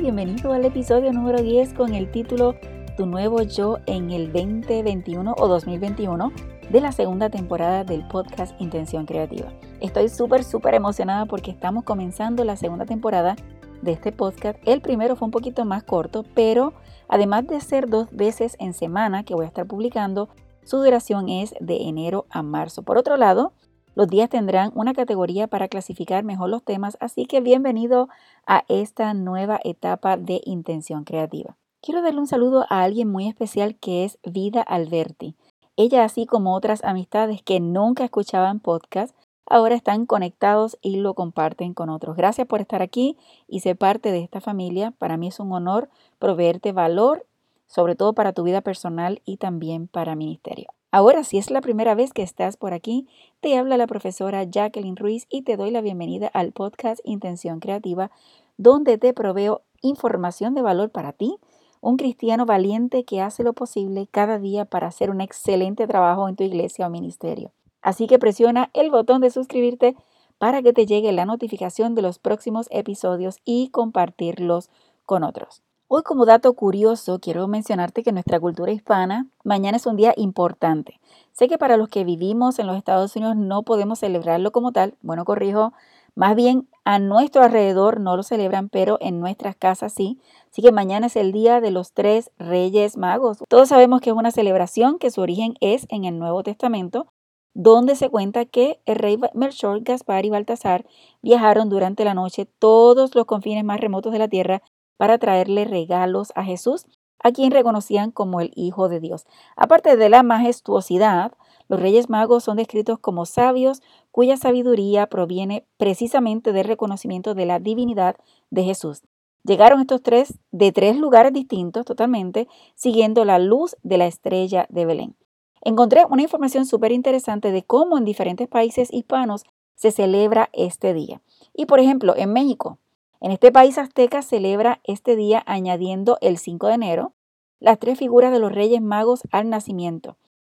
bienvenido al episodio número 10 con el título Tu nuevo yo en el 2021 o 2021 de la segunda temporada del podcast Intención Creativa. Estoy súper, súper emocionada porque estamos comenzando la segunda temporada de este podcast. El primero fue un poquito más corto, pero además de ser dos veces en semana que voy a estar publicando, su duración es de enero a marzo. Por otro lado, los días tendrán una categoría para clasificar mejor los temas, así que bienvenido a esta nueva etapa de intención creativa. Quiero darle un saludo a alguien muy especial que es Vida Alberti. Ella, así como otras amistades que nunca escuchaban podcast, ahora están conectados y lo comparten con otros. Gracias por estar aquí y ser parte de esta familia. Para mí es un honor proveerte valor, sobre todo para tu vida personal y también para ministerio. Ahora, si es la primera vez que estás por aquí, te habla la profesora Jacqueline Ruiz y te doy la bienvenida al podcast Intención Creativa, donde te proveo información de valor para ti, un cristiano valiente que hace lo posible cada día para hacer un excelente trabajo en tu iglesia o ministerio. Así que presiona el botón de suscribirte para que te llegue la notificación de los próximos episodios y compartirlos con otros. Hoy como dato curioso quiero mencionarte que nuestra cultura hispana mañana es un día importante. Sé que para los que vivimos en los Estados Unidos no podemos celebrarlo como tal, bueno, corrijo, más bien a nuestro alrededor no lo celebran, pero en nuestras casas sí. Así que mañana es el día de los tres reyes magos. Todos sabemos que es una celebración que su origen es en el Nuevo Testamento, donde se cuenta que el rey Melchor, Gaspar y Baltasar viajaron durante la noche todos los confines más remotos de la tierra para traerle regalos a Jesús, a quien reconocían como el Hijo de Dios. Aparte de la majestuosidad, los Reyes Magos son descritos como sabios cuya sabiduría proviene precisamente del reconocimiento de la divinidad de Jesús. Llegaron estos tres de tres lugares distintos totalmente, siguiendo la luz de la estrella de Belén. Encontré una información súper interesante de cómo en diferentes países hispanos se celebra este día. Y por ejemplo, en México, en este país azteca celebra este día añadiendo el 5 de enero las tres figuras de los Reyes Magos al nacimiento.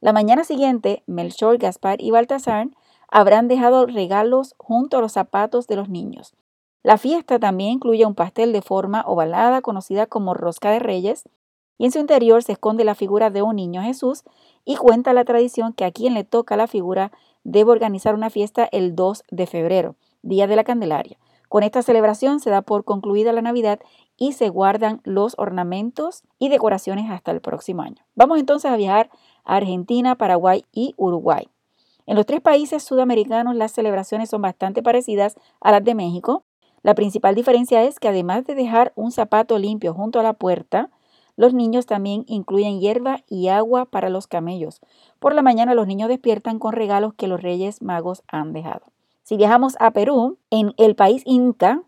La mañana siguiente, Melchor, Gaspar y Baltasar habrán dejado regalos junto a los zapatos de los niños. La fiesta también incluye un pastel de forma ovalada conocida como rosca de reyes y en su interior se esconde la figura de un niño Jesús y cuenta la tradición que a quien le toca la figura debe organizar una fiesta el 2 de febrero, Día de la Candelaria. Con esta celebración se da por concluida la Navidad y se guardan los ornamentos y decoraciones hasta el próximo año. Vamos entonces a viajar a Argentina, Paraguay y Uruguay. En los tres países sudamericanos las celebraciones son bastante parecidas a las de México. La principal diferencia es que además de dejar un zapato limpio junto a la puerta, los niños también incluyen hierba y agua para los camellos. Por la mañana los niños despiertan con regalos que los reyes magos han dejado. Si viajamos a Perú, en el país Inca,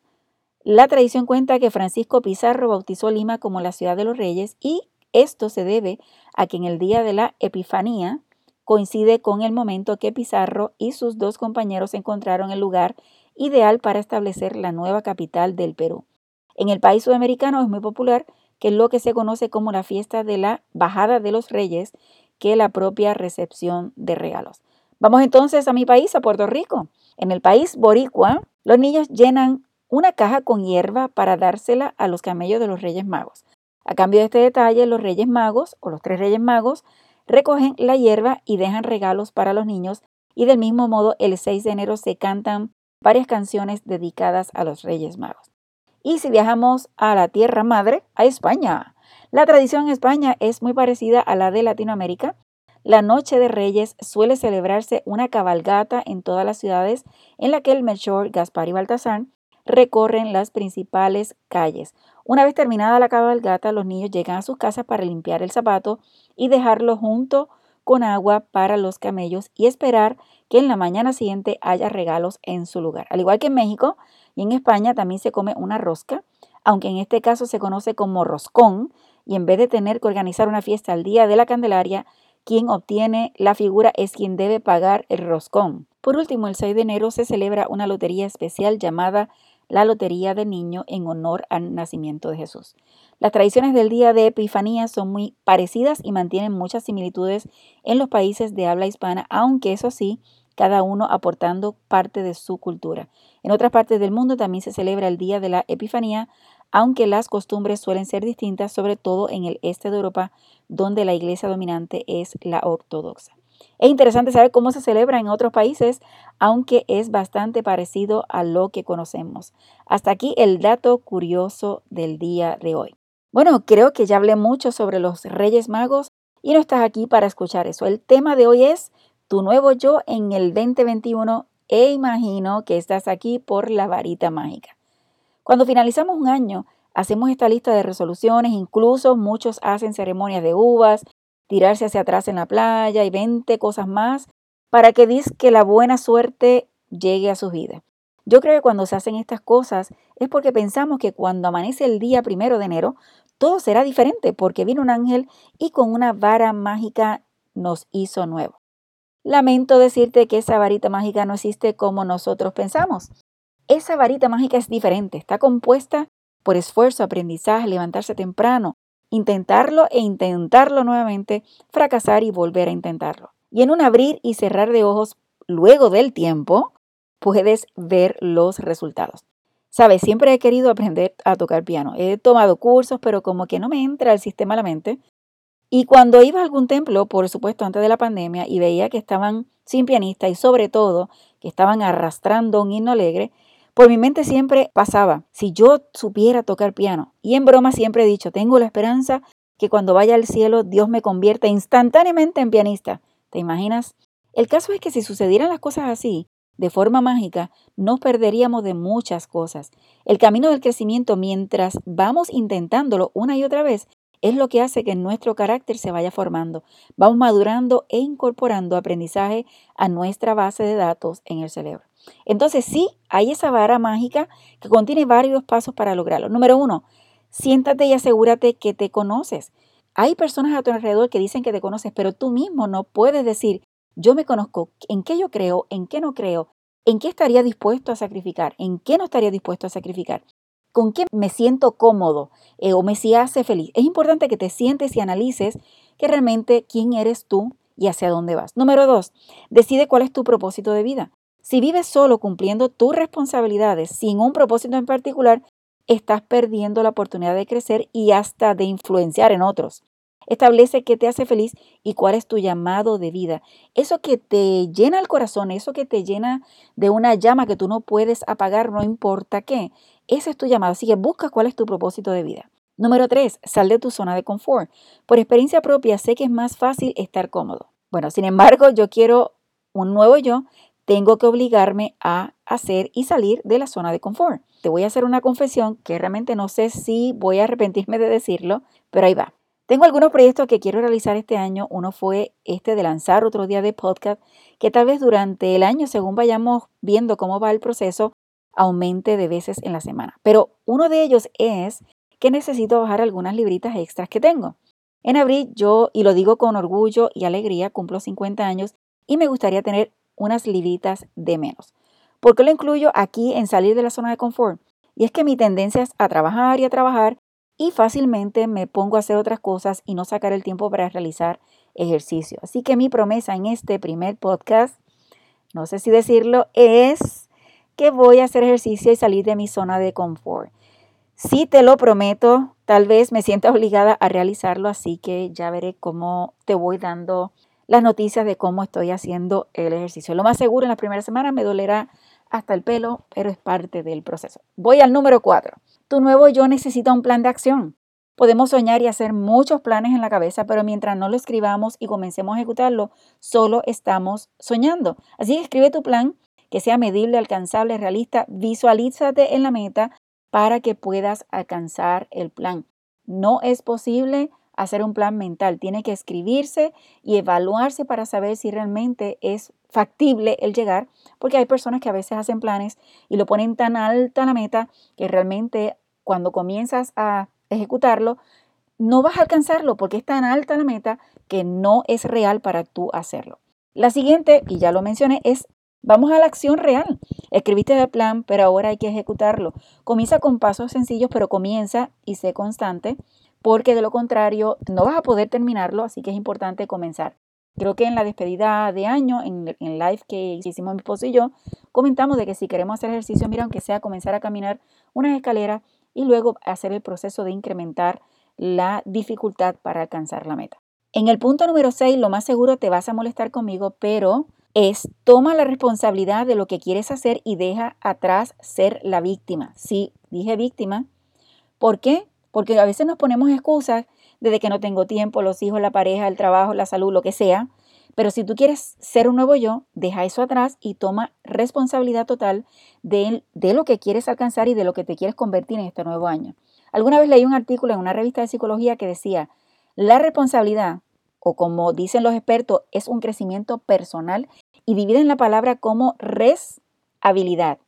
la tradición cuenta que Francisco Pizarro bautizó Lima como la ciudad de los reyes y esto se debe a que en el día de la Epifanía coincide con el momento que Pizarro y sus dos compañeros encontraron el lugar ideal para establecer la nueva capital del Perú. En el país sudamericano es muy popular que es lo que se conoce como la fiesta de la bajada de los reyes, que la propia recepción de regalos. Vamos entonces a mi país, a Puerto Rico. En el país boricua, los niños llenan una caja con hierba para dársela a los camellos de los Reyes Magos. A cambio de este detalle, los Reyes Magos o los tres Reyes Magos recogen la hierba y dejan regalos para los niños y del mismo modo el 6 de enero se cantan varias canciones dedicadas a los Reyes Magos. Y si viajamos a la Tierra Madre, a España, la tradición en España es muy parecida a la de Latinoamérica la Noche de Reyes suele celebrarse una cabalgata en todas las ciudades en la que el Melchor, Gaspar y Baltasar recorren las principales calles. Una vez terminada la cabalgata, los niños llegan a sus casas para limpiar el zapato y dejarlo junto con agua para los camellos y esperar que en la mañana siguiente haya regalos en su lugar. Al igual que en México y en España también se come una rosca, aunque en este caso se conoce como roscón, y en vez de tener que organizar una fiesta al día de la Candelaria, quien obtiene la figura es quien debe pagar el roscón. Por último, el 6 de enero se celebra una lotería especial llamada la Lotería del Niño en honor al nacimiento de Jesús. Las tradiciones del día de Epifanía son muy parecidas y mantienen muchas similitudes en los países de habla hispana, aunque eso sí, cada uno aportando parte de su cultura. En otras partes del mundo también se celebra el día de la Epifanía, aunque las costumbres suelen ser distintas, sobre todo en el este de Europa, donde la iglesia dominante es la ortodoxa. Es interesante saber cómo se celebra en otros países, aunque es bastante parecido a lo que conocemos. Hasta aquí el dato curioso del día de hoy. Bueno, creo que ya hablé mucho sobre los Reyes Magos y no estás aquí para escuchar eso. El tema de hoy es tu nuevo yo en el 2021 e imagino que estás aquí por la varita mágica. Cuando finalizamos un año, hacemos esta lista de resoluciones, incluso muchos hacen ceremonias de uvas, tirarse hacia atrás en la playa y 20 cosas más para que dis que la buena suerte llegue a su vida. Yo creo que cuando se hacen estas cosas es porque pensamos que cuando amanece el día primero de enero, todo será diferente porque vino un ángel y con una vara mágica nos hizo nuevo. Lamento decirte que esa varita mágica no existe como nosotros pensamos. Esa varita mágica es diferente, está compuesta por esfuerzo, aprendizaje, levantarse temprano, intentarlo e intentarlo nuevamente, fracasar y volver a intentarlo. Y en un abrir y cerrar de ojos luego del tiempo, puedes ver los resultados. Sabes, siempre he querido aprender a tocar piano. He tomado cursos, pero como que no me entra el sistema a la mente. Y cuando iba a algún templo, por supuesto antes de la pandemia, y veía que estaban sin pianista y sobre todo que estaban arrastrando un himno alegre, por mi mente siempre pasaba, si yo supiera tocar piano, y en broma siempre he dicho, tengo la esperanza que cuando vaya al cielo Dios me convierta instantáneamente en pianista. ¿Te imaginas? El caso es que si sucedieran las cosas así, de forma mágica, nos perderíamos de muchas cosas. El camino del crecimiento, mientras vamos intentándolo una y otra vez, es lo que hace que nuestro carácter se vaya formando. Vamos madurando e incorporando aprendizaje a nuestra base de datos en el cerebro. Entonces sí, hay esa vara mágica que contiene varios pasos para lograrlo. Número uno, siéntate y asegúrate que te conoces. Hay personas a tu alrededor que dicen que te conoces, pero tú mismo no puedes decir, yo me conozco, en qué yo creo, en qué no creo, en qué estaría dispuesto a sacrificar, en qué no estaría dispuesto a sacrificar, con qué me siento cómodo eh, o me si hace feliz. Es importante que te sientes y analices que realmente quién eres tú y hacia dónde vas. Número dos, decide cuál es tu propósito de vida. Si vives solo cumpliendo tus responsabilidades sin un propósito en particular, estás perdiendo la oportunidad de crecer y hasta de influenciar en otros. Establece qué te hace feliz y cuál es tu llamado de vida. Eso que te llena el corazón, eso que te llena de una llama que tú no puedes apagar, no importa qué. Ese es tu llamado. Así que busca cuál es tu propósito de vida. Número tres, sal de tu zona de confort. Por experiencia propia, sé que es más fácil estar cómodo. Bueno, sin embargo, yo quiero un nuevo yo tengo que obligarme a hacer y salir de la zona de confort. Te voy a hacer una confesión que realmente no sé si voy a arrepentirme de decirlo, pero ahí va. Tengo algunos proyectos que quiero realizar este año. Uno fue este de lanzar otro día de podcast, que tal vez durante el año, según vayamos viendo cómo va el proceso, aumente de veces en la semana. Pero uno de ellos es que necesito bajar algunas libritas extras que tengo. En abril yo, y lo digo con orgullo y alegría, cumplo 50 años y me gustaría tener unas libritas de menos. ¿Por qué lo incluyo aquí en salir de la zona de confort? Y es que mi tendencia es a trabajar y a trabajar y fácilmente me pongo a hacer otras cosas y no sacar el tiempo para realizar ejercicio. Así que mi promesa en este primer podcast, no sé si decirlo, es que voy a hacer ejercicio y salir de mi zona de confort. Si te lo prometo, tal vez me sienta obligada a realizarlo, así que ya veré cómo te voy dando las noticias de cómo estoy haciendo el ejercicio. Lo más seguro en las primeras semanas me dolerá hasta el pelo, pero es parte del proceso. Voy al número cuatro. Tu nuevo yo necesita un plan de acción. Podemos soñar y hacer muchos planes en la cabeza, pero mientras no lo escribamos y comencemos a ejecutarlo, solo estamos soñando. Así que escribe tu plan que sea medible, alcanzable, realista. Visualízate en la meta para que puedas alcanzar el plan. No es posible hacer un plan mental, tiene que escribirse y evaluarse para saber si realmente es factible el llegar, porque hay personas que a veces hacen planes y lo ponen tan alta la meta que realmente cuando comienzas a ejecutarlo, no vas a alcanzarlo porque es tan alta la meta que no es real para tú hacerlo. La siguiente, y ya lo mencioné, es vamos a la acción real. Escribiste el plan, pero ahora hay que ejecutarlo. Comienza con pasos sencillos, pero comienza y sé constante, porque de lo contrario no vas a poder terminarlo, así que es importante comenzar. Creo que en la despedida de año, en el live que hicimos mi esposo y yo, comentamos de que si queremos hacer ejercicio, mira, aunque sea comenzar a caminar unas escaleras y luego hacer el proceso de incrementar la dificultad para alcanzar la meta. En el punto número 6, lo más seguro te vas a molestar conmigo, pero es toma la responsabilidad de lo que quieres hacer y deja atrás ser la víctima. Sí, dije víctima. ¿Por qué? Porque a veces nos ponemos excusas desde que no tengo tiempo, los hijos, la pareja, el trabajo, la salud, lo que sea. Pero si tú quieres ser un nuevo yo, deja eso atrás y toma responsabilidad total de, de, lo que quieres alcanzar y de lo que te quieres convertir en este nuevo año. Alguna vez leí un artículo en una revista de psicología que decía, la responsabilidad, o como dicen los expertos, es un crecimiento personal y dividen la palabra como res habilidad.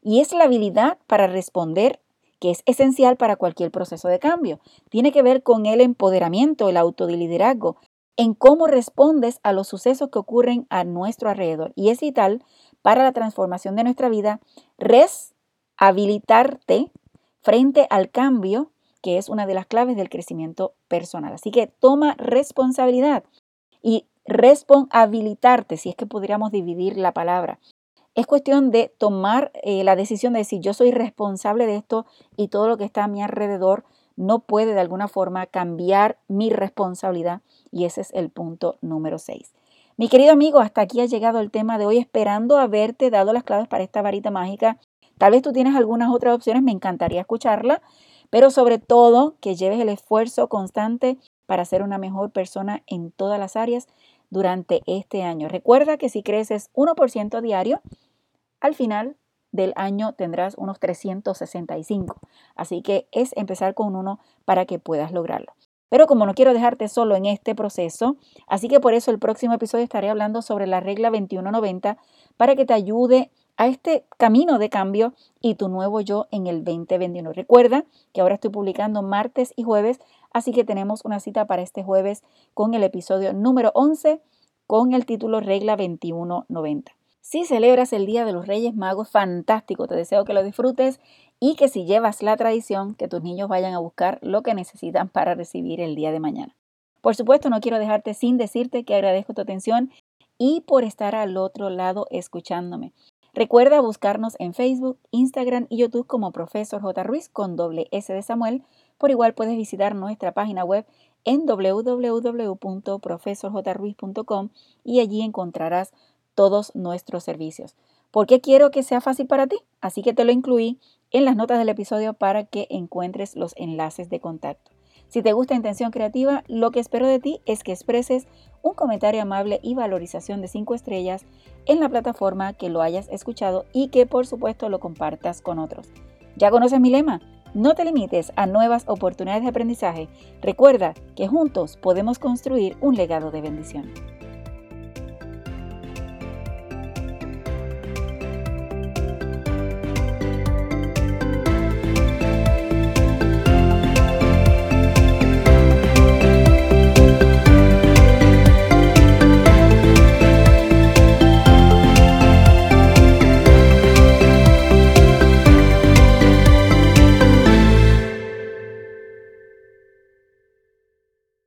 Y es la habilidad para responder que es esencial para cualquier proceso de cambio. Tiene que ver con el empoderamiento, el autoliderazgo, en cómo respondes a los sucesos que ocurren a nuestro alrededor. Y es vital para la transformación de nuestra vida reshabilitarte frente al cambio, que es una de las claves del crecimiento personal. Así que toma responsabilidad y responsabilitarte, si es que pudiéramos dividir la palabra. Es cuestión de tomar eh, la decisión de decir yo soy responsable de esto y todo lo que está a mi alrededor no puede de alguna forma cambiar mi responsabilidad y ese es el punto número 6. Mi querido amigo, hasta aquí ha llegado el tema de hoy esperando haberte dado las claves para esta varita mágica. Tal vez tú tienes algunas otras opciones, me encantaría escucharla, pero sobre todo que lleves el esfuerzo constante para ser una mejor persona en todas las áreas durante este año. Recuerda que si creces 1% diario, al final del año tendrás unos 365. Así que es empezar con uno para que puedas lograrlo. Pero como no quiero dejarte solo en este proceso, así que por eso el próximo episodio estaré hablando sobre la regla 2190 para que te ayude a este camino de cambio y tu nuevo yo en el 2021. Recuerda que ahora estoy publicando martes y jueves, así que tenemos una cita para este jueves con el episodio número 11 con el título Regla 2190. Si celebras el Día de los Reyes Magos, fantástico, te deseo que lo disfrutes y que si llevas la tradición, que tus niños vayan a buscar lo que necesitan para recibir el día de mañana. Por supuesto, no quiero dejarte sin decirte que agradezco tu atención y por estar al otro lado escuchándome. Recuerda buscarnos en Facebook, Instagram y YouTube como Profesor J. Ruiz con doble S de Samuel. Por igual puedes visitar nuestra página web en www.profesorjruiz.com y allí encontrarás todos nuestros servicios. ¿Por qué quiero que sea fácil para ti? Así que te lo incluí en las notas del episodio para que encuentres los enlaces de contacto. Si te gusta Intención Creativa, lo que espero de ti es que expreses un comentario amable y valorización de 5 estrellas en la plataforma que lo hayas escuchado y que por supuesto lo compartas con otros. ¿Ya conoces mi lema? No te limites a nuevas oportunidades de aprendizaje. Recuerda que juntos podemos construir un legado de bendición.